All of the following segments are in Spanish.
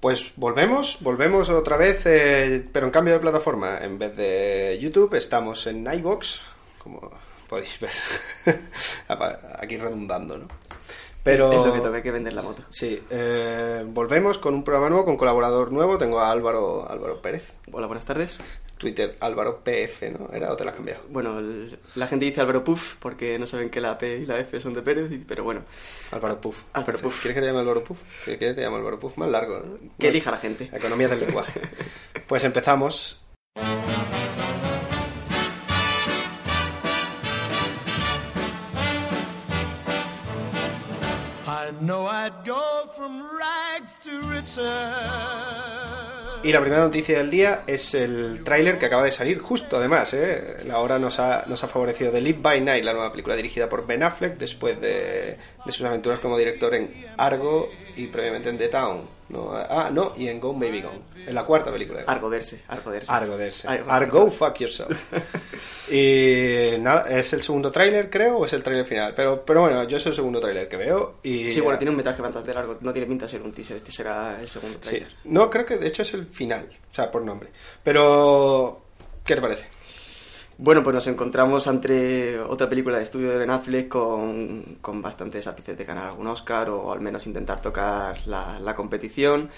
Pues volvemos, volvemos otra vez, eh, pero en cambio de plataforma. En vez de YouTube, estamos en iVoox, como podéis ver. Aquí redundando, ¿no? Pero, Es lo que toca, que vender la moto. Sí, eh, volvemos con un programa nuevo, con colaborador nuevo. Tengo a Álvaro, Álvaro Pérez. Hola, buenas tardes. Twitter, Álvaro PF, ¿no? ¿Era o te la has cambiado? Bueno, el- la gente dice Álvaro Puff porque no saben que la P y la F son de Pérez, pero bueno, Álvaro Puff. Álvaro Puff. ¿Quieres que te llame Álvaro Puff? ¿Quieres que te llame Álvaro Puff? Más largo, ¿no? que elija la gente. Economía del lenguaje. Pues empezamos. I know I'd go from rags to riches. Y la primera noticia del día es el tráiler que acaba de salir, justo además, ¿eh? La hora nos ha, nos ha favorecido The Live by Night, la nueva película dirigida por Ben Affleck, después de, de sus aventuras como director en Argo y previamente en The Town. ¿no? Ah, no, y en Gone Baby Gone, en la cuarta película. de Argo verse, Argo verse. Argo verse. Argo- Argo, fuck yourself. y nada, es el segundo tráiler, creo, o es el tráiler final. Pero, pero bueno, yo es el segundo tráiler que veo. Y, Sí, bueno, tiene un metraje bastante largo, no tiene pinta de ser un teaser, este será el segundo Sí. trailer. No, creo que de hecho es el final, o sea, por nombre. Pero, ¿qué te parece? Bueno, pues nos encontramos ante otra película de estudio de Ben Affleck con, con bastantes ápices de ganar algún Oscar o al menos intentar tocar la, la competición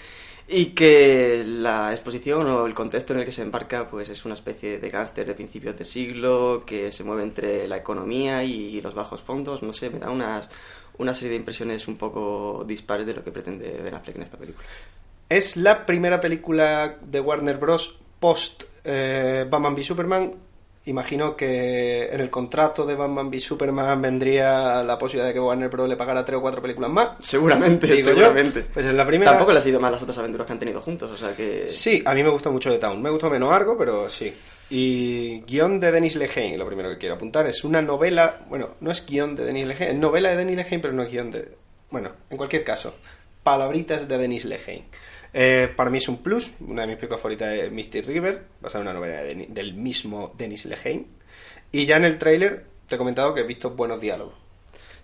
y que la exposición o el contexto en el que se embarca pues es una especie de gángster de principios de siglo que se mueve entre la economía y los bajos fondos, no sé, me da unas, una serie de impresiones un poco dispares de lo que pretende Ben Affleck en esta película. Es la primera película de Warner Bros. post eh, Batman v Superman. Imagino que en el contrato de Batman v Superman vendría la posibilidad de que Warner Bros. le pagara tres o cuatro películas más. Seguramente, Digo yo. seguramente. Pues en la primera. Tampoco les ha ido mal las otras aventuras que han tenido juntos, o sea que... Sí, a mí me gustó mucho The Town. Me gustó menos Argo, pero sí. Y guion de Denis Lehane, lo primero que quiero apuntar. Es una novela, bueno, no es guion de Denis Lehane, es novela de Denis Lehane, pero no es guion de... Bueno, en cualquier caso, palabritas de Denis Lehane. Eh, para mí es un plus, una de mis películas favoritas es Misty River, basada en una novela del mismo Denis Lehane. Y ya en el tráiler te he comentado que he visto buenos diálogos.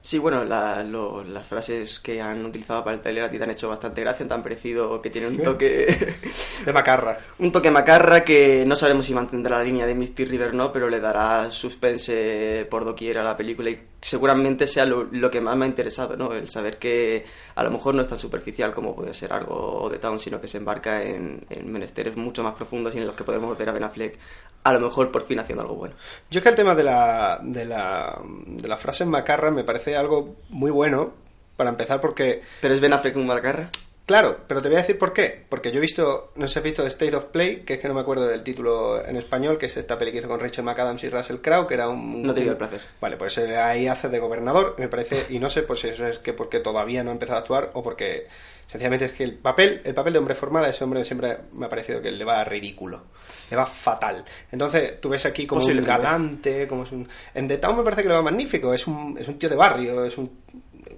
Sí, bueno, la- lo- las frases que han utilizado para el trailer a ti te han hecho bastante gracia, te han parecido que tienen un toque De Macarra. un toque macarra que no sabemos si mantendrá la línea de Misty River no, pero le dará suspense por doquier a la película y seguramente sea lo, lo que más me ha interesado, ¿no? El saber que a lo mejor no es tan superficial como puede ser algo de Town, sino que se embarca en, en menesteres mucho más profundos y en los que podemos ver a Ben Affleck a lo mejor por fin haciendo algo bueno. Yo es que el tema de la, de la, de la frase macarra me parece algo muy bueno, para empezar, porque ¿Pero es Ben Affleck un? Claro, pero te voy a decir por qué. Porque yo he visto, no sé si has visto State of Play, que es que no me acuerdo del título en español, que es esta peli que hizo con Rachel McAdams y Russell Crowe, que era un... No tenido el placer. Vale, pues eh, ahí hace de gobernador, me parece, y no sé pues si eso es que porque todavía no ha empezado a actuar o porque sencillamente es que el papel, el papel de hombre formal a ese hombre siempre me ha parecido que le va ridículo, le va fatal. Entonces tú ves aquí como un galante, como es un... En The Town me parece que le va magnífico, es un, es un tío de barrio, es un,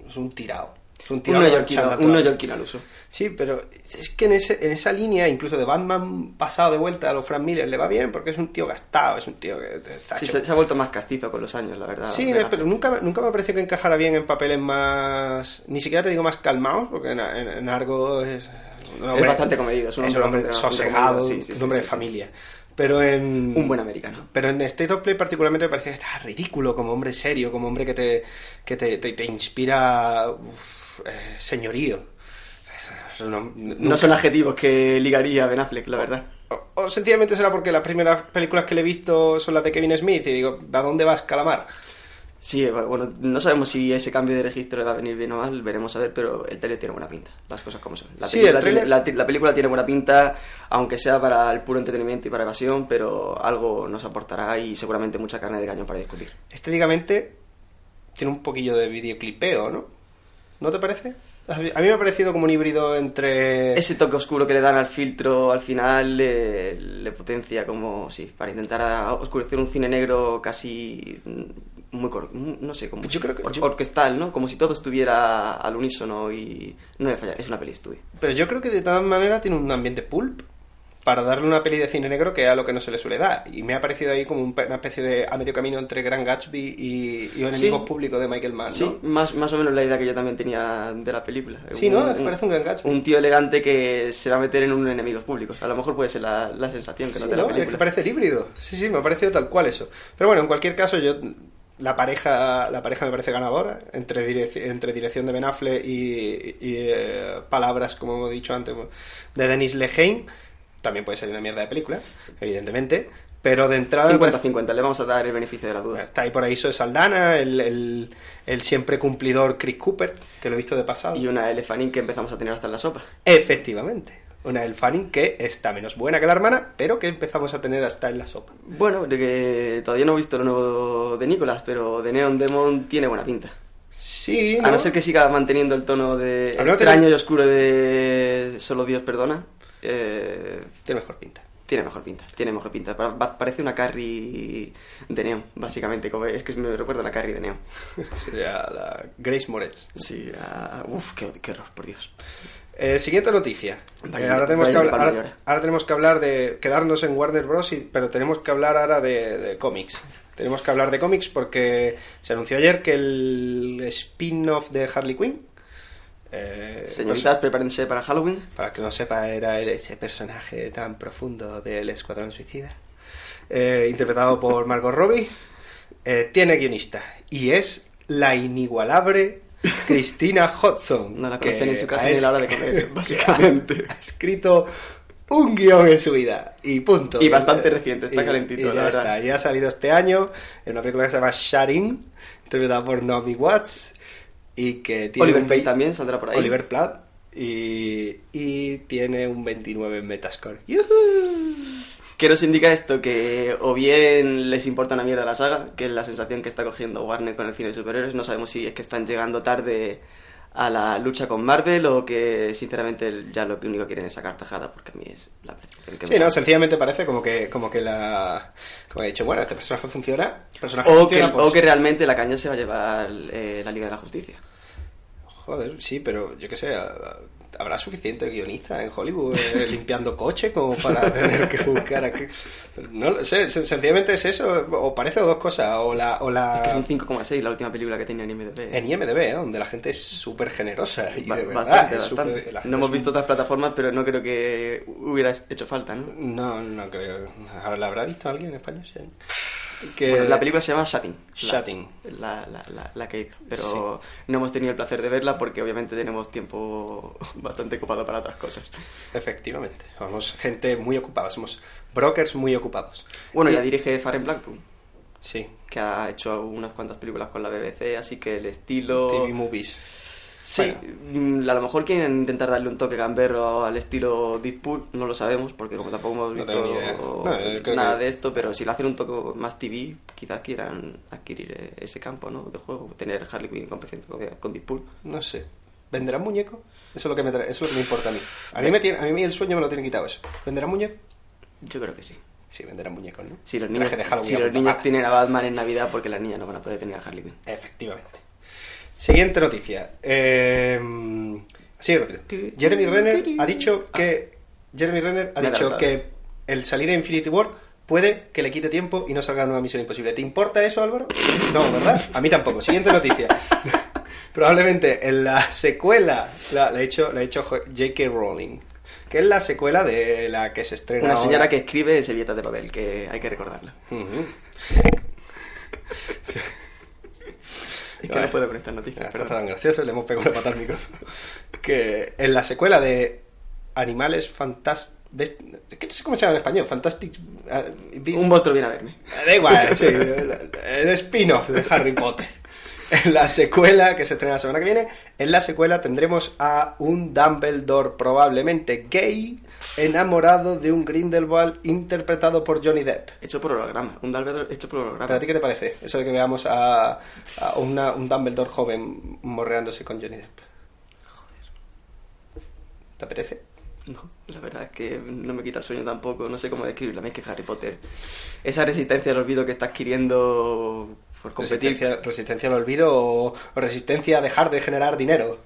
es un tirado. Es un Un neoyorquino, al uso. Sí, pero es que en, ese, en esa línea, incluso de Batman pasado de vuelta a los Frank Miller, le va bien porque es un tío gastado, es un tío que Sí, se, se ha vuelto más castizo con los años, la verdad. Sí, no, pero nunca, nunca me ha parecido que encajara bien en papeles más. Ni siquiera te digo más calmados, porque en, en, en Argo es. un bastante comedido, es un hombre hombre sosegado, sí, sí, un hombre sí, de familia. Pero en. Un buen americano. Pero en State of Play particularmente me parece que está ridículo como hombre serio, como hombre que te, que te, te, te inspira uf, eh, señorío. No son adjetivos que ligaría Ben Affleck, la verdad. o, o sencillamente será porque las primeras películas que le he visto son las de Kevin Smith y digo, ¿a dónde vas, calamar? Sí, eh, bueno, no sabemos si ese cambio de registro va a venir bien o mal, veremos a ver, pero el trailer tiene buena pinta, las cosas como son. La, Sí, película, el la, la película tiene buena pinta, aunque sea para el puro entretenimiento y para evasión, pero algo nos aportará y seguramente mucha carne de cañón para discutir. estéticamente tiene un poquillo de videoclipeo, ¿no? ¿No te parece? A mí me ha parecido como un híbrido entre... Ese toque oscuro que le dan al filtro al final le, le potencia como, sí, para intentar oscurecer un cine negro casi muy, cor- no sé, como Yo creo que- or- yo- orquestal, ¿no? Como si todo estuviera al unísono y no debe fallar, es una peli estudio. Pero yo creo que de todas maneras tiene un ambiente pulp. Para darle una peli de cine negro que es a lo que no se le suele dar. Y me ha parecido ahí como un una especie de a medio camino entre Gran Gatsby y, y Enemigos Sí. Públicos de Michael Mann, ¿no? Sí, más, más o menos la idea que yo también tenía de la película. Sí, ¿no? Parece un gran Gatsby. Un tío elegante que se va a meter en un enemigos públicos. A lo mejor puede ser la, la sensación que Sí, no te la ¿no? Es película. que parece el híbrido. Sí, sí, me ha parecido tal cual eso. Pero bueno, en cualquier caso, yo la pareja la pareja me parece ganadora entre, direc- entre dirección de Ben Affleck y, y, eh, palabras, como hemos dicho antes, de Denis Lehane. También puede ser una mierda de película, evidentemente. Pero de entrada... me parece- 50-50, le vamos a dar el beneficio de la duda. Está ahí por ahí Zoe Saldana, el, el, el siempre cumplidor Chris Cooper, que lo he visto de pasado. Y una elefanín que empezamos a tener hasta en la sopa. Efectivamente. Una El Fanning que está menos buena que la hermana, pero que empezamos a tener hasta en la sopa. Bueno, de que todavía no he visto lo nuevo de Nicolas, pero de Neon Demon tiene buena pinta. Sí, A no ser que siga manteniendo el tono de no extraño y oscuro de Solo Dios perdona, eh, Tiene mejor pinta. tiene mejor pinta. Tiene mejor pinta. Pa- pa- Parece una Carrie de Neon, básicamente. como- es que me recuerda a la Carrie de Neon. Sería la Grace Moretz. Sí, ah, uf, qué, qué horror, por Dios. Eh, siguiente noticia. Eh, ahora, tenemos que hablar, de ahora, tenemos que hablar de quedarnos en Warner Bros. y- pero tenemos que hablar ahora de, de cómics. Tenemos que hablar de cómics porque se anunció ayer que el spin-off de Harley Quinn. Eh, Señoritas, prepárense para Halloween. para que no sepa, era ese personaje tan profundo del Escuadrón Suicida. eh, interpretado por Margot Robbie. eh, tiene guionista y es la inigualable Christina Hodson. No la en su casa ni a la hora de comer, básicamente. Ha, ha escrito un guion en su vida y punto. Y bastante reciente, está Y- calentito, y ya verdad. está, ya ha salido este año en una película que se llama Sharin, interpretada por Naomi Watts y que tiene Oliver un también saldrá por ahí. Oliver Platt y, y tiene un 29 en Metascore. ¡Yujú! ¿Qué nos indica esto? Que o bien les importa una mierda la saga, que es la sensación que está cogiendo Warner con el cine de superhéroes. No sabemos si es que están llegando tarde a la lucha con Marvel o que sinceramente ya lo que único que quieren es sacar tajada, porque a mí es la que Sí, me no, sencillamente parece como que, como que la. Como he dicho, bueno, este personaje funciona. personaje o, que, funciona, pues- o que realmente la caña se va a llevar eh, la Liga de la Justicia. Joder, sí, pero yo qué sé, a- habrá suficiente guionista en Hollywood eh, limpiando coche como para tener que buscar aquí. No lo sé, sen- sencillamente es eso, o parece dos cosas, o la. O la... Es que es un 5,6 la última película que tenía en IMDb. En IMDB, ¿eh? donde la gente es súper generosa y Ba- de verdad. bastante, es súper- bastante. la gente No hemos es visto otras plataformas, pero no creo que hubiera hecho falta, ¿no? No, no creo. ¿La habrá visto alguien en España? Sí. Que... Bueno, la película se llama Shutting. Shutting. La, la, la, la que hizo. Pero no hemos tenido el placer de verla porque obviamente tenemos tiempo bastante ocupado para otras cosas. Efectivamente. Somos gente muy ocupada, somos brokers muy ocupados. Bueno, Y- ya dirige Farren Blackpool, Sí, que ha hecho unas cuantas películas con la BBC, así que el estilo... TV movies. Sí, Bueno. mm, a lo mejor quieren intentar darle un toque gamberro al estilo Deadpool, no lo sabemos, porque como tampoco hemos visto. No, nada que- de esto, pero si le hacen un toque más TV, quizás quieran adquirir eh, ese campo ¿no? de juego, tener Harley Quinn en competencia con- Deadpool. No sé. ¿Vendrán muñeco? Eso es lo que me, eso es lo que me importa a mí. A mí, me tiene, a mí el sueño me lo tiene quitado eso. ¿Vendrán muñeco? Yo creo que sí. Sí, venderán muñecos, ¿no? Si los niños, si los niños tienen a Batman en Navidad, porque las niñas no van a poder tener a Harley Quinn. Efectivamente. Siguiente noticia. Eh, así rápido. Jeremy Renner ha dicho que. Jeremy Renner ha dicho que el salir a Infinity War puede que le quite tiempo y no salga una nueva misión imposible. ¿Te importa eso, Álvaro? No, ¿verdad? A mí tampoco. Siguiente noticia. Probablemente en la secuela la, la ha hecho, la ha hecho J.K. Rowling, que es la secuela de la que se estrena. Una ahora. señora que escribe en servilletas de papel, que hay que recordarla. Ujú. Es que Vale. no puedo con estas noticias, Está perdón. tan gracioso, le hemos pegado una patada al micrófono. Que en la secuela de Animales Fantásticos. ¿Qué no sé cómo se llama en español? Fantastic. ah, Beasts- Un monstruo viene a verme. Da igual, sí, el, el spin-off de Harry Potter. En la secuela, que se estrena la semana que viene, en la secuela tendremos a un Dumbledore probablemente gay, enamorado de un Grindelwald interpretado por Johnny Depp. Hecho por holograma. Un Dumbledore hecho por holograma. ¿Pero a ti qué te parece? Eso de que veamos a, a una- un Dumbledore joven morreándose con Johnny Depp. Joder. ¿Te apetece? No, la verdad es que no me quita el sueño tampoco, no sé cómo describirlo. A mí es que Harry Potter, esa resistencia al olvido que está adquiriendo por competir. Resistencia, al olvido o, resistencia a dejar de generar dinero.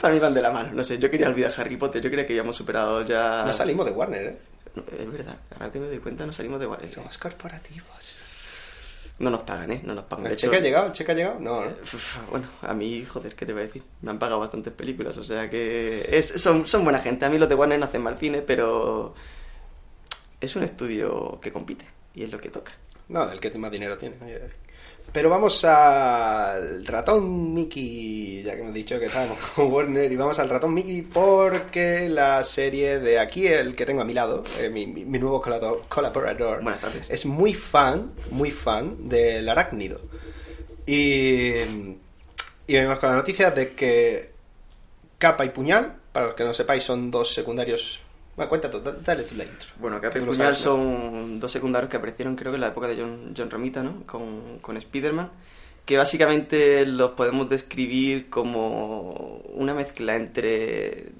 Para mí van de la mano, no sé, yo quería olvidar Harry Potter, yo creía que habíamos superado ya... No salimos de Warner, ¿eh? No, es verdad, ahora que me doy cuenta no salimos de Warner. Somos corporativos. No nos pagan, ¿eh? No nos pagan. ¿El cheque ha llegado? ¿El cheque ha llegado? No, ¿no? Uf, Bueno, a mí, joder, ¿qué te voy a decir? Me han pagado bastantes películas, o sea que es, son, son buena gente. A mí los de Warner no hacen mal cine, pero es un estudio que compite y es lo que toca. No, el que más dinero tiene. Pero vamos al ratón Mickey, ya que hemos dicho que estábamos con Warner, y vamos al ratón Mickey porque la serie de aquí, el que tengo a mi lado, eh, mi, nuevo colaborador, Buenas tardes. es muy fan, muy fan del arácnido. Y, y venimos con la noticia de que Capa y Puñal, para los que no sepáis, son dos secundarios... Bueno, cuenta tú, da- dale tú la intro. Bueno, Capa Que y Puñal sabes, son dos secundarios que aparecieron creo que en la época de John, John Romita, ¿no? Con, con Spider-Man, que básicamente los podemos describir como una mezcla entre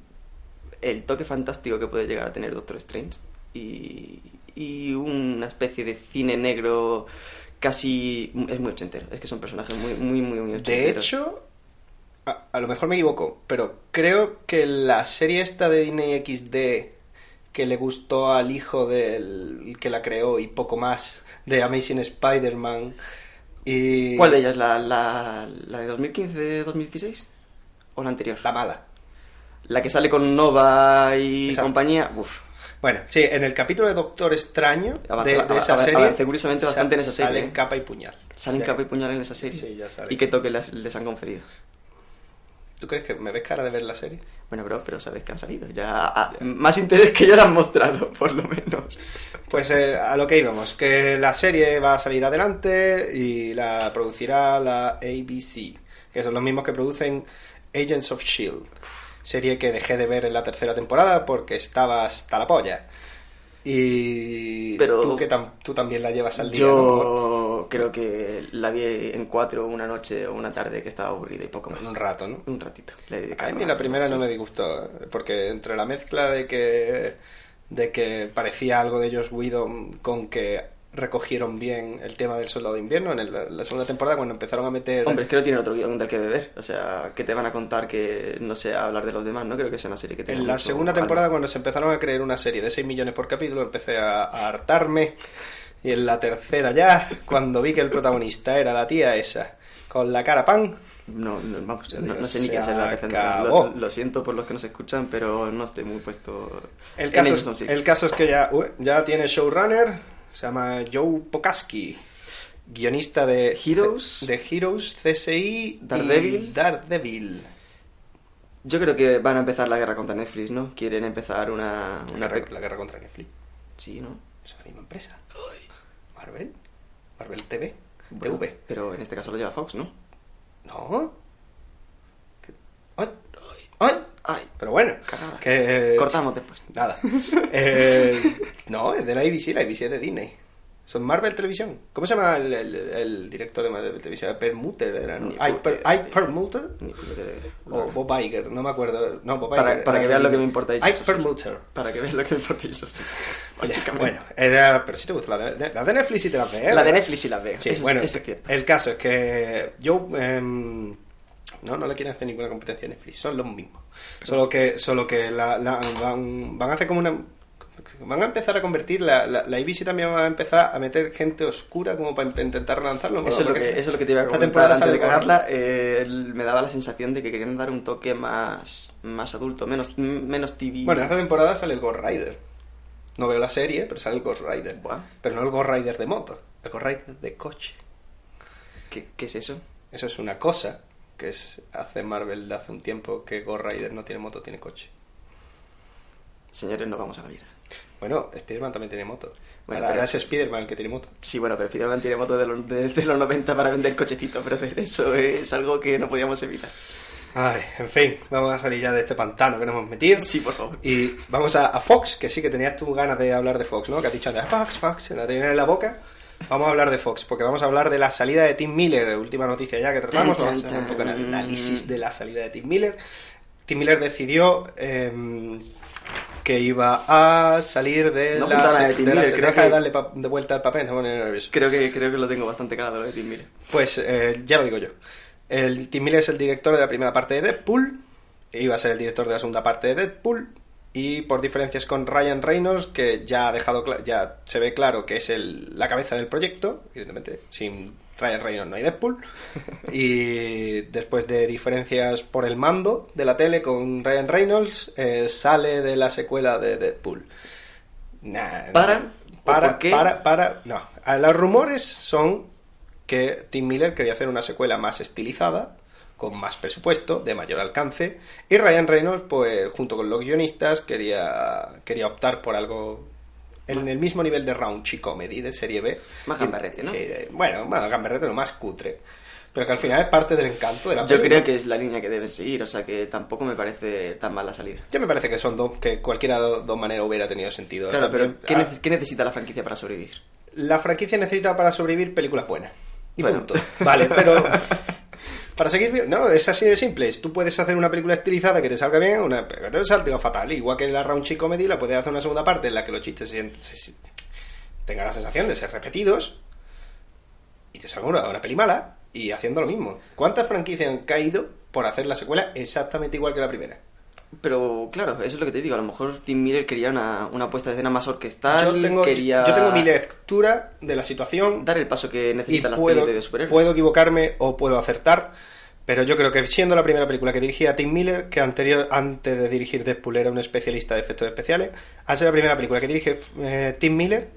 el toque fantástico que puede llegar a tener Doctor Strange y, y una especie de cine negro casi... es muy ochentero, es que son personajes muy, muy, muy, muy De ochenteros. hecho, a, a lo mejor me equivoco, pero creo que la serie esta de Disney XD que le gustó al hijo del que la creó y poco más de Amazing Spider-Man y ¿Cuál de ellas? ¿La, la, la de 2015-2016? ¿O la anterior? la mala. La que sale con Nova y Exacto. compañía, uff. Bueno, sí, en el capítulo de Doctor Extraño Avanza- de, de esa av- serie avancé curiosamente bastante en esa serie, salen ¿eh? capa y puñal. Salen Ya. capa y puñal en esa serie. Sí, ya sale. ¿Y qué toque les, les han conferido? ¿Tú crees que me ves cara de ver la serie? Bueno, bro, pero sabes que han salido. Ya, ah, más interés que yo le han mostrado, por lo menos. Pues eh, a lo que íbamos, que la serie va a salir adelante y la producirá la ABC, que son los mismos que producen Agents of Shield, serie que dejé de ver en la tercera temporada porque estaba hasta la polla. Y Pero- tú, que tam- tú también la llevas al día. ¿no? Yo creo que la vi en cuatro una noche o una tarde que estaba aburrida y poco más. Un rato, ¿no? Un ratito. A mí la primera no me disgustó, porque entre la mezcla de que de que parecía algo de Josh Whedon con que recogieron bien el tema del soldado de invierno en el- la segunda temporada cuando empezaron a meter Hombre, es que no tiene otro guion del que beber. O sea, que te van a contar que no sé hablar de los demás. No creo que sea una serie que tenga en la segunda temporada cuando se empezaron a creer una serie de 6 millones por capítulo empecé a, a hartarme y en la tercera ya cuando vi que el protagonista era la tía esa con la cara pan No, no, vamos, no, no sé ni qué hacer la acabó. Lo, lo siento por los que nos escuchan, pero no estoy muy puesto. El en caso, ellos, es, el caso es que ya, ya tiene showrunner, se llama Joe Pokaski, guionista de Heroes. de Heroes, CSI, Daredevil. y Daredevil. Yo creo que van a empezar la guerra contra Netflix, ¿no? Quieren empezar una. Una la guerra contra Netflix. Sí, ¿no? Es la misma empresa. Marvel. Marvel TV. Bueno, TV. Pero en este caso lo lleva Fox, ¿no? No. ¿Qué? ¡Ay! ¡Ay! Ay, Pero bueno. Cagada. Que, cortamos después. Nada. Eh, no, es de la ABC, la ABC es de Disney. Son Marvel Televisión. ¿Cómo se llama el, el- el director de Marvel Televisión? Permuter era, ¿no? Ike, Per- Permuter puñetera idea. o Bob Iger, no me acuerdo. No, Bob Iger para que de vean lo que me importa Ike Permuter. Para que vean lo que me importa Básicamente. Bueno, era, pero si te gusta la de, la de Netflix sí te la ves. ¿eh? La de Netflix sí la veo. Sí, eso, bueno, eso es cierto. el caso es que yo em, no, no le quieren hacer ninguna competencia a Netflix, son los mismos. Solo que, solo que la, la- van, van a hacer como una van a empezar a convertir la, la, la ABC también va a empezar a meter gente oscura como para intentar relanzarlo. ¿no? Eso es, lo que, eso es lo que te iba a esta comentar temporada antes de sale con- cagarla. eh, me daba la sensación de que querían dar un toque más, más adulto, menos, menos TV. Bueno, esta temporada sale el Ghost Rider. No veo la serie, pero sale el Ghost Rider. Buah. Pero no el Ghost Rider de moto, el Ghost Rider de coche. ¿Qué, qué es eso? Eso es una cosa que es, hace Marvel de hace un tiempo que Ghost Rider no tiene moto, tiene coche. Señores, no vamos a vida. Bueno, Spider-Man también tiene moto. Bueno, Ahora pero- es Spider-Man el que tiene moto. Sí, bueno, pero Spiderman tiene moto de los, de, de los 90 para vender cochecitos, pero eso es algo que no podíamos evitar. Ay, en fin, vamos a salir ya de este pantano que nos hemos metido. Sí, por favor. Y vamos a, a Fox, que sí que tenías tú ganas de hablar de Fox, ¿no? Que has dicho antes, Fox, Fox, la tenías en la boca. Vamos a hablar de Fox, porque vamos a hablar de la salida de Tim Miller, última noticia ya que tratamos. Chan, Vamos a hacer un poco chan. análisis de la salida de Tim Miller. Tim Miller decidió em, que iba a salir de No la, de Tim de la- Miller, creo deja que- de darle de vuelta al papel, me pone nervioso. Creo que, creo que lo tengo bastante claro lo de Tim Miller. Pues eh, ya lo digo yo. El Tim Miller es el director de la primera parte de Deadpool iba a ser el director de la segunda parte de Deadpool y por diferencias con Ryan Reynolds, que ya ha dejado ya se ve claro que es el- la cabeza del proyecto, evidentemente, sin Ryan Reynolds no hay Deadpool. Y después de diferencias por el mando de la tele con Ryan Reynolds, eh, sale de la secuela de Deadpool. Nah, ¿Para? ¿O Para, qué? para, para. No. A Los rumores son que Tim Miller quería hacer una secuela más estilizada, con más presupuesto, de mayor alcance, y Ryan Reynolds, pues, junto con los guionistas, quería, quería optar por algo en el mismo nivel de raunchy comedy de serie B. Más gamberrete, ¿no? Sí, bueno, más gamberrete, no más cutre. Pero que al final es parte del encanto de la Yo película. creo que es la línea que deben seguir, o sea que tampoco me parece tan mal la salida. Yo me parece que son dos, que cualquiera de dos maneras hubiera tenido sentido. Claro, También- pero ¿qué, ah, qué necesita la franquicia para sobrevivir? La franquicia necesita para sobrevivir películas buenas. Y Bueno. punto. Vale, pero para seguir no, es así de simple. Tú puedes hacer una película estilizada que te salga bien, una que te salga fatal. Igual que en la Raunchy Comedy la puedes hacer una segunda parte en la que los chistes se- tengan la sensación de ser repetidos y te salga una, una peli mala y haciendo lo mismo. ¿Cuántas franquicias han caído por hacer la secuela exactamente igual que la primera? Pero claro, eso es lo que te digo, a lo mejor Tim Miller quería una, una puesta de escena más orquestal, Yo tengo, quería yo tengo mi lectura de la situación dar el paso que y necesitan las puedo, de superhéroes. puedo equivocarme o puedo acertar, pero yo creo que siendo la primera película que dirigía Tim Miller, que anterior, antes de dirigir Deadpool era un especialista de efectos especiales, al ser la primera película que dirige eh, Tim Miller,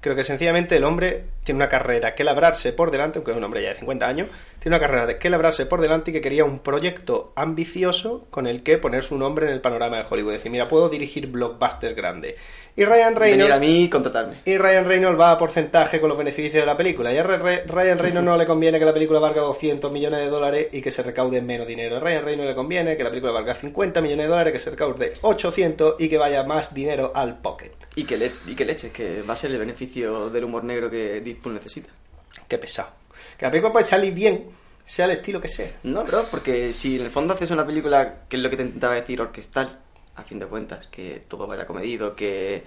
creo que sencillamente el hombre tiene una carrera que labrarse por delante, aunque es un hombre ya de 50 años, tiene una carrera de que labrarse por delante y que quería un proyecto ambicioso con el que poner su nombre en el panorama de Hollywood. Decir, mira, puedo dirigir blockbusters grandes. Y Ryan Venir Reynolds a mí y contratarme. y Ryan Reynolds va a porcentaje con los beneficios de la película. Y a Ryan Reynolds no le conviene que la película valga 200 millones de dólares y que se recaude menos dinero. A Ryan Reynolds le conviene que la película valga 50 millones de dólares, que se recaude 800 y que vaya más dinero al pocket. Y que, le, y que leches, que va a ser el beneficio del humor negro que Deadpool necesita. Qué pesado. Que la película puede salir bien, sea el estilo que sea. No, bro, porque si en el fondo haces una película, que es lo que te intentaba decir, orquestal, a fin de cuentas, que todo vaya comedido, que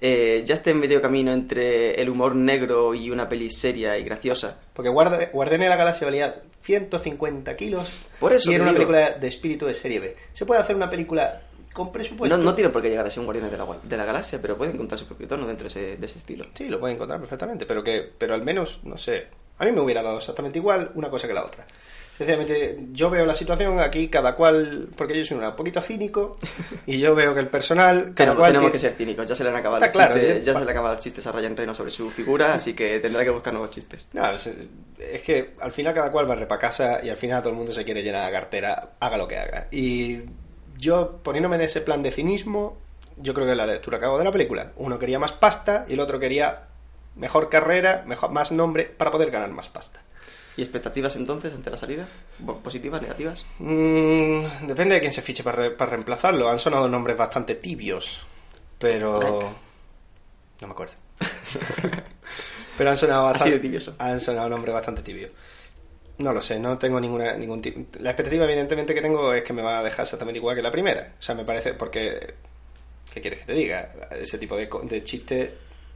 eh, ya esté en medio camino entre el humor negro y una peli seria y graciosa. Porque Guarda- Guardianes de la Galaxia valía 150 kilos Por eso y era una digo. película de espíritu de serie B. Se puede hacer una película con presupuesto. No, no tiene por qué llegar a ser un Guardianes de la, de la Galaxia, pero puede encontrar su propio tono dentro de ese, de ese estilo. Sí, lo pueden encontrar perfectamente, pero que pero al menos, no sé, a mí me hubiera dado exactamente igual una cosa que la otra. Sencillamente, yo veo la situación aquí, cada cual, porque yo soy un poquito cínico, y yo veo que el personal, cada Tenemos, cual... tenemos tiene- que ser cínicos, ya se le han acabado, los, claro, chistes, ya se le acaban los chistes a Ryan Reynolds sobre su figura, así que tendrá que buscar nuevos chistes. No, es, es que al final cada cual va para casa y al final todo el mundo se quiere llenar la cartera, haga lo que haga. Y yo, poniéndome en ese plan de cinismo, yo creo que la lectura que hago de la película, uno quería más pasta y el otro quería mejor carrera, mejor, más nombre para poder ganar más pasta. ¿Y expectativas entonces ante la salida? ¿Bo- ¿Positivas, negativas? Mm, depende de quién se fiche para, re- para reemplazarlo. Han sonado nombres bastante tibios, pero... Like. No me acuerdo. pero han sonado Así bastante... de tibioso. Han sonado nombres bastante tibios. No lo sé, no tengo ninguna ningún tipo... La expectativa evidentemente que tengo es que me va a dejar exactamente igual que la primera. O sea, me parece... Porque... ¿Qué quieres que te diga? Ese tipo de, chistes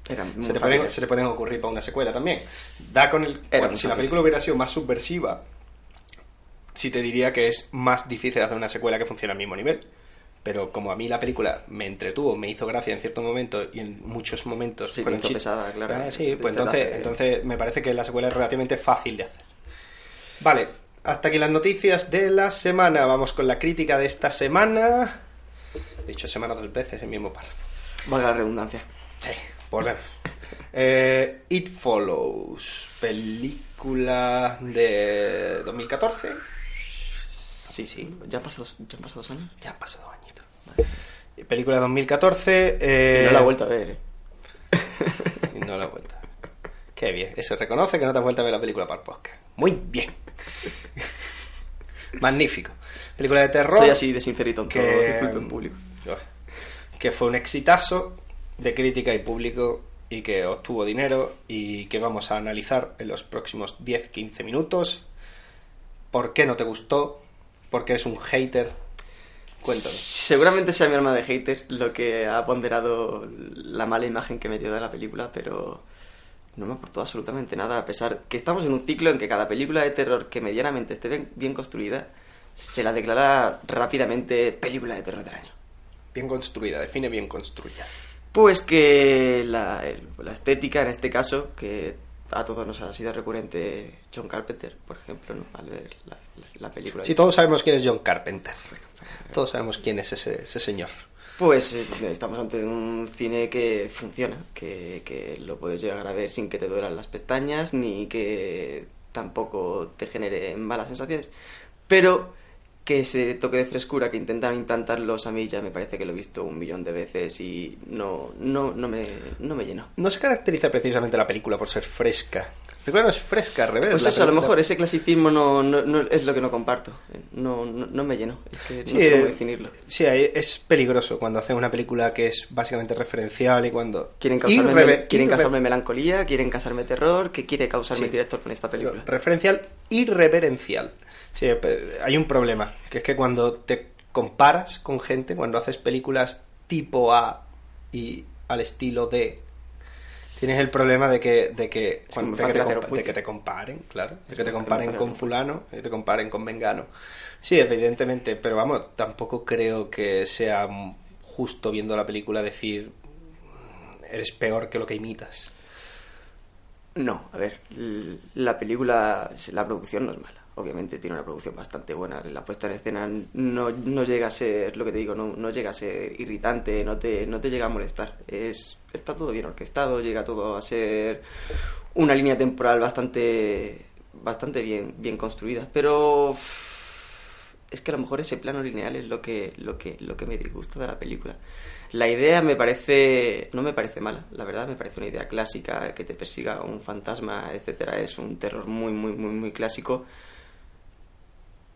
se te, pueden, fáciles. se te pueden ocurrir para una secuela también. Da con el, muy si la película hubiera sido más subversiva, sí te diría que es más difícil hacer una secuela que funcione al mismo nivel. Pero como a mí la película me entretuvo, me hizo gracia en ciertos momentos y en muchos momentos Sí, fueron pesada, claro. Ah, sí, pues entonces, entonces me parece que la secuela es relativamente fácil de hacer. Vale, hasta aquí las noticias de la semana. Vamos con la crítica de esta semana. He dicho semana dos veces en el mismo párrafo. Valga la redundancia. Sí, volvemos. Eh, It Follows, película de 2014. Sí, sí. ¿Ya han pasado, ya han pasado dos años? Ya han pasado añitos. Película de 2014. Y Eh, no la he vuelto a ver, ¿eh? y no la he vuelto. Qué bien. Eso reconoce que no te has vuelto a ver la película para el podcast. Muy bien. Magnífico. Película de terror. Soy así de tonto. que, Disculpe en público. que fue un exitazo de crítica y público y que obtuvo dinero y que vamos a analizar en los próximos 10-15 minutos. ¿Por qué no te gustó? ¿Por qué es un hater? Cuéntame. Seguramente sea mi arma de hater lo que ha ponderado la mala imagen que me dio de la película, pero no me aportó absolutamente nada, a pesar que estamos en un ciclo en que cada película de terror que medianamente esté bien, bien construida se la declara rápidamente película de terror del año. Bien construida, define bien construida. Pues que la, la estética, en este caso, que a todos nos ha sido recurrente John Carpenter, por ejemplo, ¿no? al ver la, la- la película. Sí, todos sabemos quién es John Carpenter. Todos sabemos quién es ese, ese señor. Pues eh, estamos ante un cine que funciona, que, que lo puedes llegar a ver sin que te duelan las pestañas, ni que tampoco te genere malas sensaciones. Pero que ese toque de frescura que intentan implantarlos a mí ya me parece que lo he visto un millón de veces y no, no, no, me, no me llenó. No se caracteriza precisamente la película por ser fresca. La película no es fresca, al revés. Pues eso, a lo mejor ese clasicismo no, no, no es lo que no comparto. No, no, no me llenó. Es que no Sí, sé cómo eh, definirlo. Sí, es peligroso cuando hacen una película que es básicamente referencial y cuando... Quieren causarme, Irreve- quieren causarme melancolía, quieren causarme terror. ¿Qué quiere causarme Sí. el director con esta película? Referencial irreverencial. Sí, hay un problema, que es que cuando te comparas con gente, cuando haces películas tipo A y al estilo D, tienes el problema de que, de que, cuando- de que, te, de que comparen, claro, de que te comparen con fulano, de que te comparen con Mengano. Sí, evidentemente, pero vamos, tampoco creo que sea justo viendo la película decir eres peor que lo que imitas. No, a ver, la película, la producción no es mala. Obviamente tiene una producción bastante buena. La puesta en escena no, no llega a ser, lo que te digo, no, no llega a ser irritante, no te, no te llega a molestar. Es, está todo bien orquestado, llega todo a ser una línea temporal bastante, bastante bien, bien construida. Pero es que a lo mejor ese plano lineal es lo que, lo que, lo que me disgusta de la película. La idea me parece, no me parece mala, la verdad, me parece una idea clásica, que te persiga un fantasma, etcétera, es un terror muy, muy, muy, muy clásico.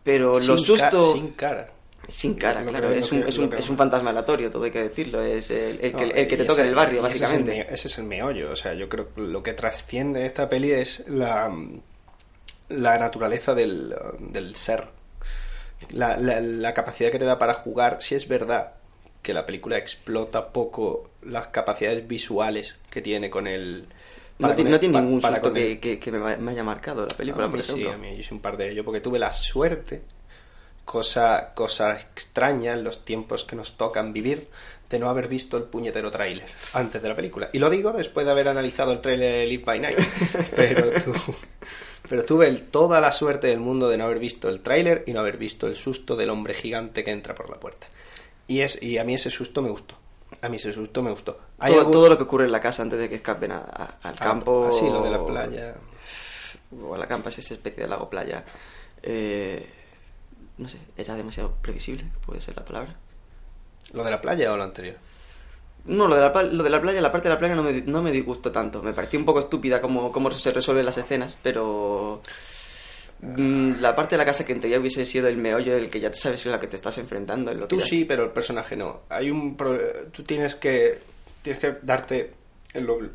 Pero los Sin ca- sustos... sin cara. Sin cara, que- claro. es, que- un, es, un, que- es un fantasma aleatorio, todo hay que decirlo. Es el, el No, el que te toca en el barrio, ese es básicamente. me- Ese es, el meollo. O sea, yo creo que lo que trasciende de esta peli es la, la naturaleza del, del ser. La, la- la capacidad que te da para jugar. Si es verdad que la película explota poco las capacidades visuales que tiene con el. No, para tiene ningún para susto que, que, que me, haya marcado la película, por sí, ejemplo. a mí hice un par de ellos porque tuve la suerte, cosa, cosa extraña en los tiempos que nos tocan vivir, de no haber visto el puñetero tráiler antes de la película. Y lo digo después de haber analizado el tráiler de Live by Night. Pero, tu- pero tuve el- toda la suerte del mundo de no haber visto el tráiler y no haber visto el susto del hombre gigante que entra por la puerta. Y, es, y a mí ese susto me gustó. A mí ese susto me gustó. Hay Todo, algún- todo lo que ocurre en la casa antes de que escapen a- a- al Ah, campo. ah, sí, lo de la playa. O a la campa es esa especie de lago playa. Eh, no sé, era demasiado previsible, puede ser la palabra. ¿Lo de la playa o lo anterior? No, lo de la, lo de la playa, la parte de la playa no me, no me disgustó tanto. Me pareció un poco estúpida cómo, cómo se resuelven las escenas, pero. Mm, La parte de la casa que en teoría hubiese sido el meollo del que ya sabes en la que te estás enfrentando. en lo Tú sí, pero el personaje no. Hay un pro- tú tienes que tienes que darte el ob-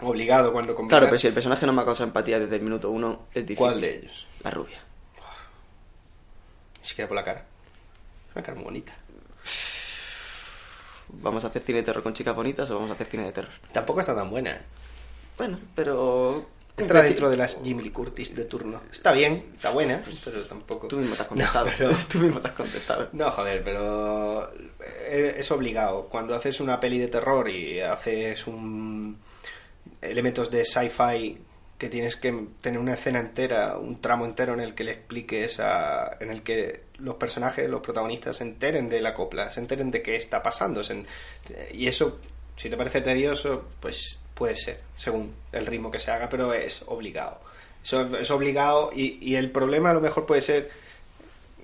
obligado cuando combinas. Claro, pero si el personaje no me ha causado empatía desde el minuto uno, es difícil. ¿Cuál de ellos? La rubia. Ni siquiera por la cara. Una cara muy bonita. ¿Vamos a hacer cine de terror con chicas bonitas o vamos a hacer cine de terror? Tampoco está tan buena. ¿eh? Bueno, pero... Entra dentro de las Jimmy Curtis de turno. Está bien, está buena, pero tampoco. Tú mismo te has No, contestado. pero- Tú mismo te has contestado. No, joder, pero eh, es obligado. Cuando haces una peli de terror y haces un elementos de sci-fi que tienes que tener una escena entera, un tramo entero en el que le expliques a, en el que los personajes, los protagonistas se enteren de la copla, se enteren de qué está pasando. se y eso, si te parece tedioso, pues puede ser, según el ritmo que se haga, pero es obligado. Eso es obligado y, y el problema a lo mejor puede ser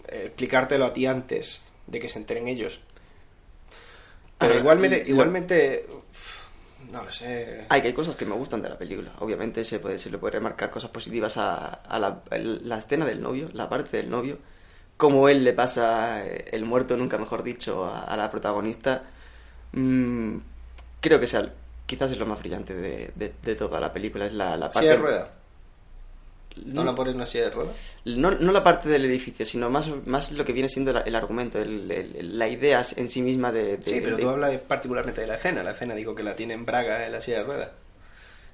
eh, explicártelo a ti antes de que se enteren ellos. Pero Ah, igualmente, lo- igualmente, no lo sé. Hay que hay cosas que me gustan de la película. Obviamente se, puede, se le puede remarcar cosas positivas a, a la, escena del novio, la parte del novio. Como él le pasa eh, el muerto, nunca mejor dicho, a, a la protagonista. Mm, creo que sea, quizás es lo más brillante de, de- de toda la película. Es la, la parte... ¿Silla de rueda? ¿No la pones en una silla de rueda? no, no la parte del edificio, sino más, más lo que viene siendo la- el argumento, el- el- la idea en sí misma de... de- Sí, pero de- tú hablas particularmente de la escena. La escena digo que la tiene en Braga en la silla de rueda.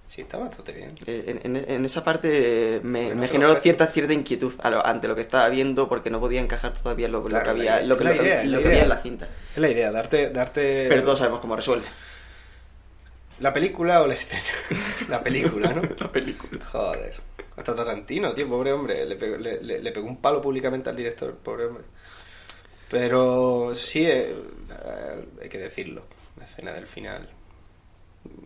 Sí, está bastante bien. Eh, En, en- esa parte eh, me, Bueno, me generó cierta cierta inquietud lo- ante lo que estaba viendo porque no podía encajar todavía lo, Claro, que había, lo que, lo que- idea, lo la que idea. había en la cinta. Es la idea, darte... darte Pero todos sabemos cómo resuelve. ¿La película o la escena? la película, ¿no? La película. Joder. Hasta Tarantino, tío, pobre hombre. Le pegó, le, le- le pegó un palo públicamente al director, pobre hombre. Pero sí, eh, eh, hay que decirlo. La escena del final.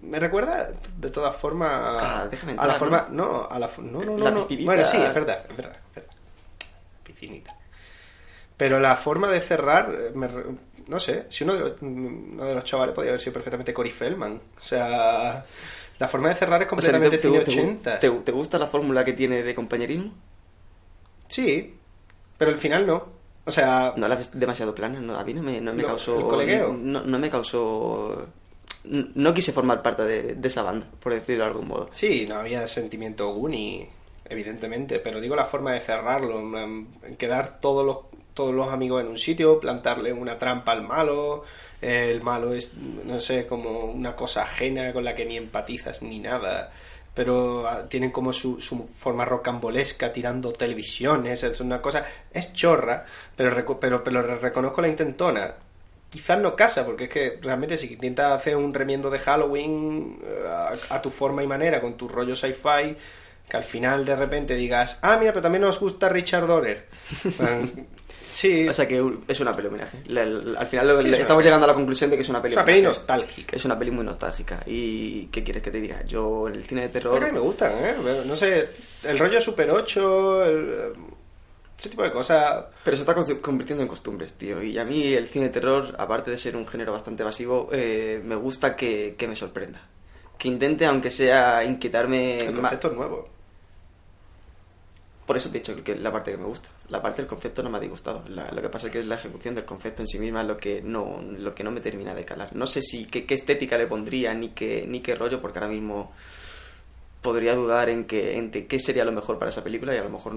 Me recuerda, de todas formas, Ah, a, déjame a la entrar, forma... ¿no? No, a la... No, no, no. La no. piscinita. Bueno, sí, es verdad, es verdad, es verdad. Piscinita. Pero la forma de cerrar, me no sé, si uno de, los, uno de los chavales podía haber sido perfectamente Cory Feldman. O sea, la forma de cerrar es O sea, completamente ¿te, te, cine te- 80. te- te gusta la fórmula que tiene de compañerismo? Sí, pero el final no. O sea, No la ves demasiado plana, no, a mí no me, no me No, causó... ¿el colegueo? No, no me causó... No quise formar parte de, de esa banda, por decirlo de algún modo. sí, no había sentimiento Goonie, evidentemente, pero digo la forma de cerrarlo, quedar todos los, todos los amigos en un sitio, plantarle una trampa al malo, el malo es, no sé, como una cosa ajena con la que ni empatizas ni nada. Pero ah, tienen como su, su forma rocambolesca tirando televisiones, es una cosa, es chorra, pero, pero, pero reconozco la intentona. Quizás no casa, porque es que realmente si intentas hacer un remiendo de Halloween eh, a, a tu forma y manera, con tu rollo sci-fi, que al final de repente digas, ah, mira, pero también nos gusta Richard Donner. Sí, O sea que es una peli homenaje. La- la- al final lo- Sí, es le- una estamos llegando a la conclusión de que es una peli es una peli nostálgica. Es una peli muy nostálgica. ¿Y qué quieres que te diga? Yo el cine de terror... que me gustan, ¿eh? No sé, el rollo Super 8, el, eh, ese tipo de cosas. Pero se está con- convirtiendo en costumbres, tío. Y a mí el cine de terror, aparte de ser un género bastante evasivo, eh, me gusta que, que me sorprenda. Que intente, aunque sea inquietarme El concepto es nuevo. Por eso te he dicho que es la parte que me gusta. La parte del concepto no me ha disgustado. La- lo que pasa es que es la ejecución del concepto en sí misma lo que no, lo que no me termina de calar. No sé si qué, qué estética le pondría ni qué, ni qué rollo, porque ahora mismo podría dudar en, que, en de qué sería lo mejor para esa película y a lo mejor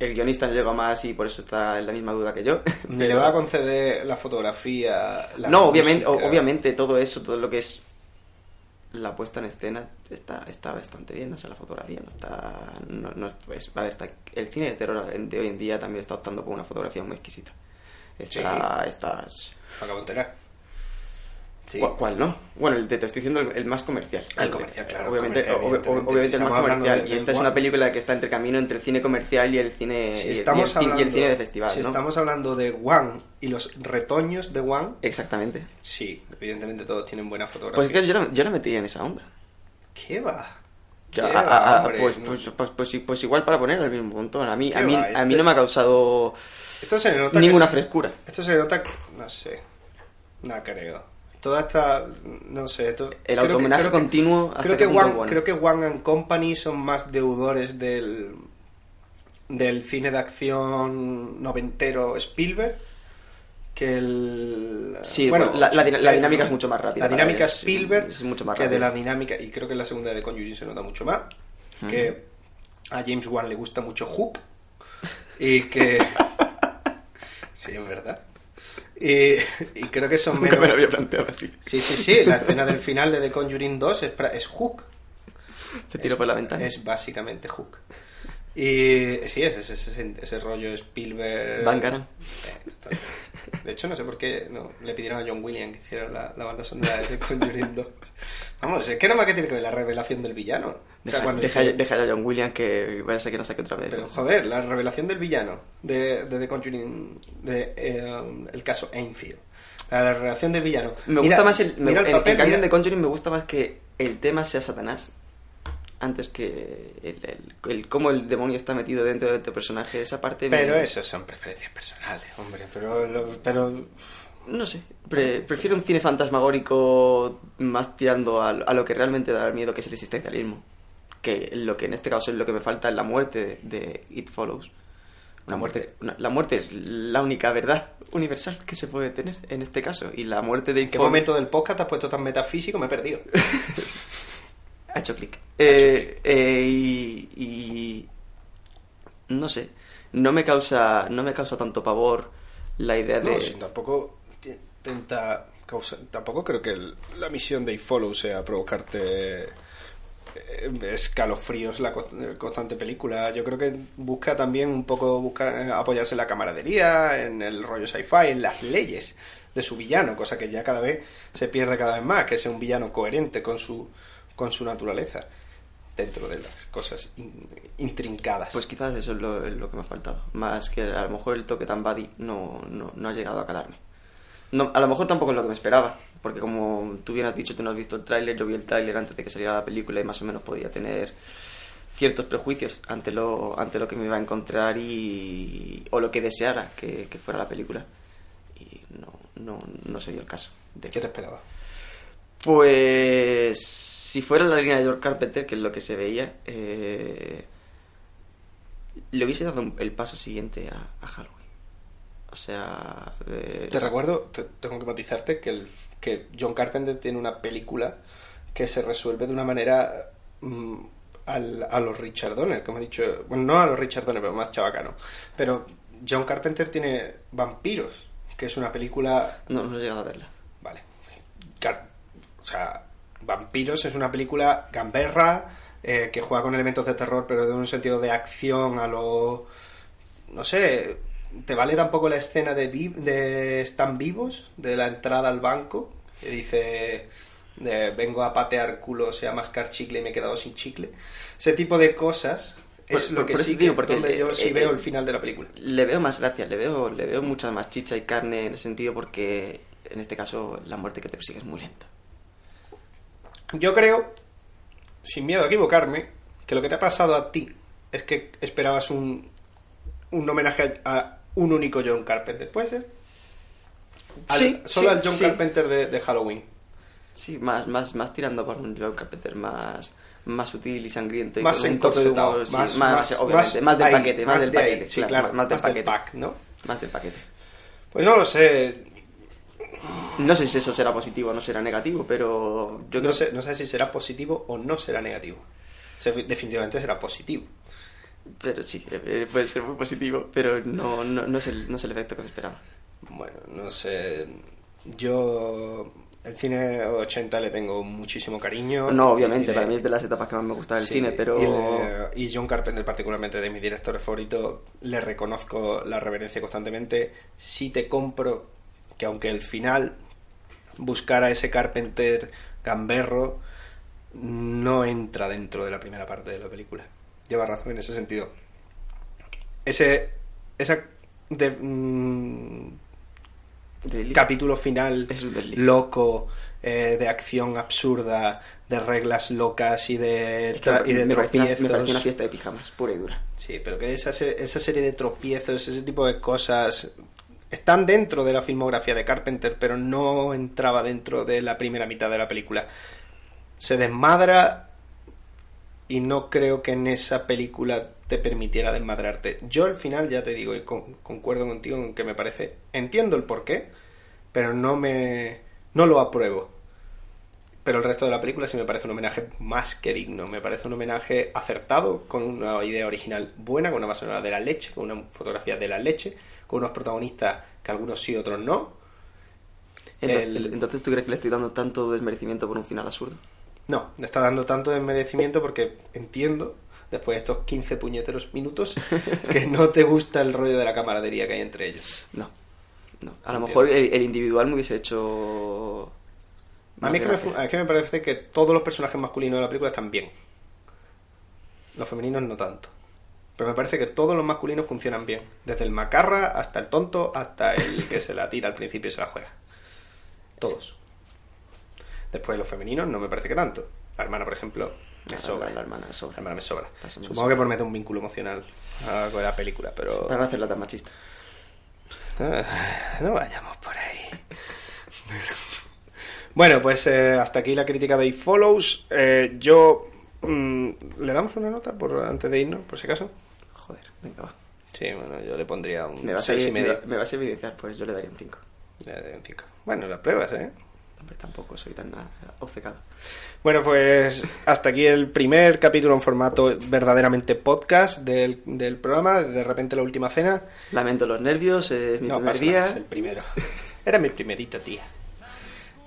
el guionista no llega más y por eso está en la misma duda que yo. Ni le va a conceder la fotografía. La no, obviamente, música. obviamente todo eso, todo lo que es la puesta en escena está, está bastante bien, o sea, la fotografía no está, no, no es- pues, a ver, está- el cine de terror de hoy en día también está optando por una fotografía muy exquisita. Está, estas, Me acabo de enterar. Sí. ¿Cuál, no? Bueno, el, te estoy diciendo el, el más comercial. El comercial, claro, Obviamente, comercial, obviamente el más hablando comercial. de- y esta es una película que está entre camino entre el cine comercial y el cine, Si y, estamos y el, cine- y el hablando- cine de festival, Si ¿no? estamos hablando de One y los retoños de One, Exactamente. sí, evidentemente todos tienen buena fotografía. Pues yo no, yo no metería en esa onda. ¿Qué va? Ya, ¿Qué a- va, a- a- hombre? pues, pues, pues, pues, pues igual para poner al mismo montón. A mí, ¿Qué a mí, a mí Este- no me ha causado Esto se nota que ninguna es- frescura. Esto se nota, no sé, no creo. Toda esta, no sé, to- El que- continuo hasta creo que One, es bueno. creo que One and Company son más deudores del del cine de acción noventero Spielberg que el Sí, bueno, la- la dina- la dinámica es mucho más rápida La dinámica Spielberg es mucho más que de rápida. la dinámica y creo que en la segunda de Conjuring se nota mucho más que a James Wan le gusta mucho Hook y que sí es verdad y, y creo que son Nunca menos me lo había planteado así. sí sí sí la escena del final de The Conjuring 2 es, pra- es Hook Te tiro por la ventana. es básicamente Hook y sí es ese, ese, ese rollo Spielberg Van Garan. Eh, de hecho no sé por qué no, le pidieron a John Williams que hiciera la, la banda sonora de The Conjuring 2 vamos es que no más que tiene que ver la revelación del villano o sea, Deja, cuando deja, dice- deja ya a John Williams que vaya a ser que no saque otra vez. pero joder, la revelación del villano de, de The Conjuring, de eh, el caso Enfield. La revelación del villano. Me Mira- gusta más el, me- mira el papel, en The Conjuring me gusta más que el tema sea Satanás antes que el, el- el- cómo el demonio está metido dentro de tu personaje. Esa parte me- Pero eso son preferencias personales, hombre. Pero, lo- pero No sé, pre- prefiero un cine fantasmagórico más tirando a, a lo que realmente da miedo, que es el existencialismo. Que lo que en este caso es lo que me falta es la muerte de, de It Follows. Una muerte, una- la muerte es la única verdad universal que se puede tener en este caso. Y la muerte de ¿en It qué Follows momento del podcast te has puesto tan metafísico? Me he perdido. ha hecho clic. Eh, eh, y, y no sé, no me causa, no me causa tanto pavor la idea de. No, sí, tampoco. intenta causar... Tampoco creo que el- la misión de iFollow sea provocarte eh, escalofríos la eh, constante película. Yo creo que busca también un poco buscar, apoyarse en la camaradería, en el rollo sci-fi, en las leyes de su villano, cosa que ya cada vez se pierde cada vez más, que sea un villano coherente con su, con su naturaleza dentro de las cosas in- intrincadas. Pues quizás eso es lo, lo que me ha faltado. Más que a lo mejor el toque tan buddy no, no, no ha llegado a calarme. No, a lo mejor tampoco es lo que me esperaba, porque como tú bien has dicho, tú no has visto el tráiler, yo vi el tráiler antes de que saliera la película y más o menos podía tener ciertos prejuicios ante lo, ante lo que me iba a encontrar y, o lo que deseara que, que fuera la película. Y no, no, no se dio el caso. de- ¿Qué te esperaba? Pues si fuera la línea de George Carpenter, que es lo que se veía, eh, le hubiese dado el paso siguiente a, a Halloween. O sea, eh, Te recuerdo, te- tengo que matizarte, que, el, que John Carpenter tiene una película que se resuelve de una manera mm, al- a los Richard Donner, como he dicho. Bueno, no a los Richard Donner, pero más chabacano. Pero John Carpenter tiene Vampiros, que es una película no, no he llegado a verla. Vale. Car- O sea, Vampiros es una película gamberra eh, que juega con elementos de terror, pero de un sentido de acción a lo. No sé. ¿Te vale tampoco la escena de, vi- de Están vivos? De la entrada al banco. Que dice. vengo a patear culos y a mascar chicle y me he quedado sin chicle. Ese tipo de cosas es Por- lo por- que por sí digo, que porque donde el- yo sí el- veo el- el final de la película. Le veo más gracia, le veo, le veo mucha más chicha y carne en ese sentido porque en este caso la muerte que te persigue es muy lenta. Yo creo, sin miedo a equivocarme, que lo que te ha pasado a ti es que esperabas un, un homenaje a, a un único John Carpenter. ¿Puede ser? Al- Sí, Solo sí, al John sí. Carpenter de, de Halloween. Sí, más, más, más tirando por un John Carpenter más, más sutil y sangriento. y Más con un toque de encorsetado. humor, sí, más, más, obviamente, más, del ahí, paquete, más, del de ahí, paquete. sí, claro, claro, más, más del paquete. pack, ¿no? Más del paquete. Pues no lo sé. No sé si eso será positivo o no será negativo, pero yo creo No sé, no sé si será positivo o no será negativo. Definitivamente será positivo. Pero sí, eh, puede ser muy positivo, pero no, no, no, es el, no es el efecto que me esperaba. Bueno, no sé. Yo. El cine 80 le tengo muchísimo cariño. No, obviamente, para mí es de las etapas que más me gusta del Sí, cine, pero... Y, le- y John Carpenter, particularmente de mis directores favoritos, le reconozco la reverencia constantemente. Sí te compro que, aunque el final buscara ese Carpenter gamberro, no entra dentro de la primera parte de la película. Lleva razón en ese sentido. Ese. Esa. de- mm, capítulo final loco, eh, de acción absurda, de reglas locas y de, Es que tra- y de me, una, me tropiezos. pareció una fiesta de pijamas, pura y dura. Sí, pero que esa, esa serie de tropiezos, ese tipo de cosas, están dentro de la filmografía de Carpenter, pero no entraba dentro de la primera mitad de la película. Se desmadra y no creo que en esa película te permitiera desmadrarte. Yo al final, ya te digo, y con- concuerdo contigo en que me parece, entiendo el porqué, pero no me, no lo apruebo. Pero el resto de la película sí me parece un homenaje más que digno. Me parece un homenaje acertado, con una idea original buena, con una base de la leche, con una fotografía de la leche, con unos protagonistas que algunos sí, otros no. Ento- El- Entonces, ¿tú crees que le estoy dando tanto desmerecimiento por un final absurdo? No, le está dando tanto desmerecimiento porque entiendo, después de estos 15 puñeteros minutos, que no te gusta el rollo de la camaradería que hay entre ellos. No. no. A lo Entiendo. mejor el, el individual me hubiese hecho... A mí, es que me, es que me parece que todos los personajes masculinos de la película están bien. Los femeninos no tanto. Pero me parece que todos los masculinos funcionan bien. Desde el macarra hasta el tonto, hasta el que se la tira al principio y se la juega. Todos. Después los femeninos no me parece que tanto. La hermana, por ejemplo, me La- sobra. la- la hermana sobra. La hermana me sobra. Supongo sobra. que por meter un vínculo emocional a con la película, pero... Para no hacerla tan machista. Ah, No vayamos por ahí. Bueno, pues eh, hasta aquí la crítica de iFollows. Eh, yo. mm, ¿Le damos una nota por antes de irnos, por si acaso? Joder, venga, va. Sí, bueno, yo le pondría un Me vas, a, seis y me, medio. va- me vas a evidenciar, pues yo le daría un 5. Le doy un cinco. Bueno, las pruebas, ¿eh? Tampoco soy tan ah, obcecado. Bueno, pues hasta aquí el primer capítulo en formato verdaderamente podcast del, del programa. De repente la última cena. Lamento los nervios, es mi no, primer pasa día. es el primero. Era mi primerita tía.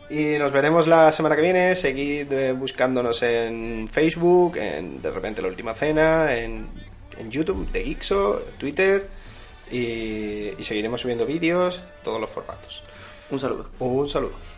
Y nos veremos la semana que viene. Seguid eh, buscándonos en Facebook, en De repente la última cena, en, en YouTube, de Geekso, Twitter. Y, y seguiremos subiendo vídeos, todos los formatos. Un saludo. Un saludo.